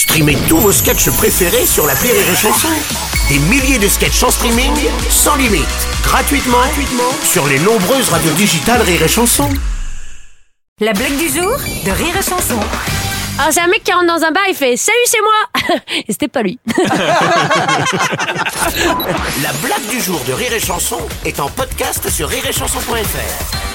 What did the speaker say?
Streamez tous vos sketchs préférés sur la Rire et Chanson. Des milliers de sketchs en streaming, sans limite, gratuitement, gratuitement sur les nombreuses radios digitales Rire et Chanson. La blague du jour de Rire et Chanson. Ah, c'est un mec qui rentre dans un bar, et fait Salut, c'est moi Et c'était pas lui. La blague du jour de Rire et Chanson est en podcast sur rireetchanson.fr.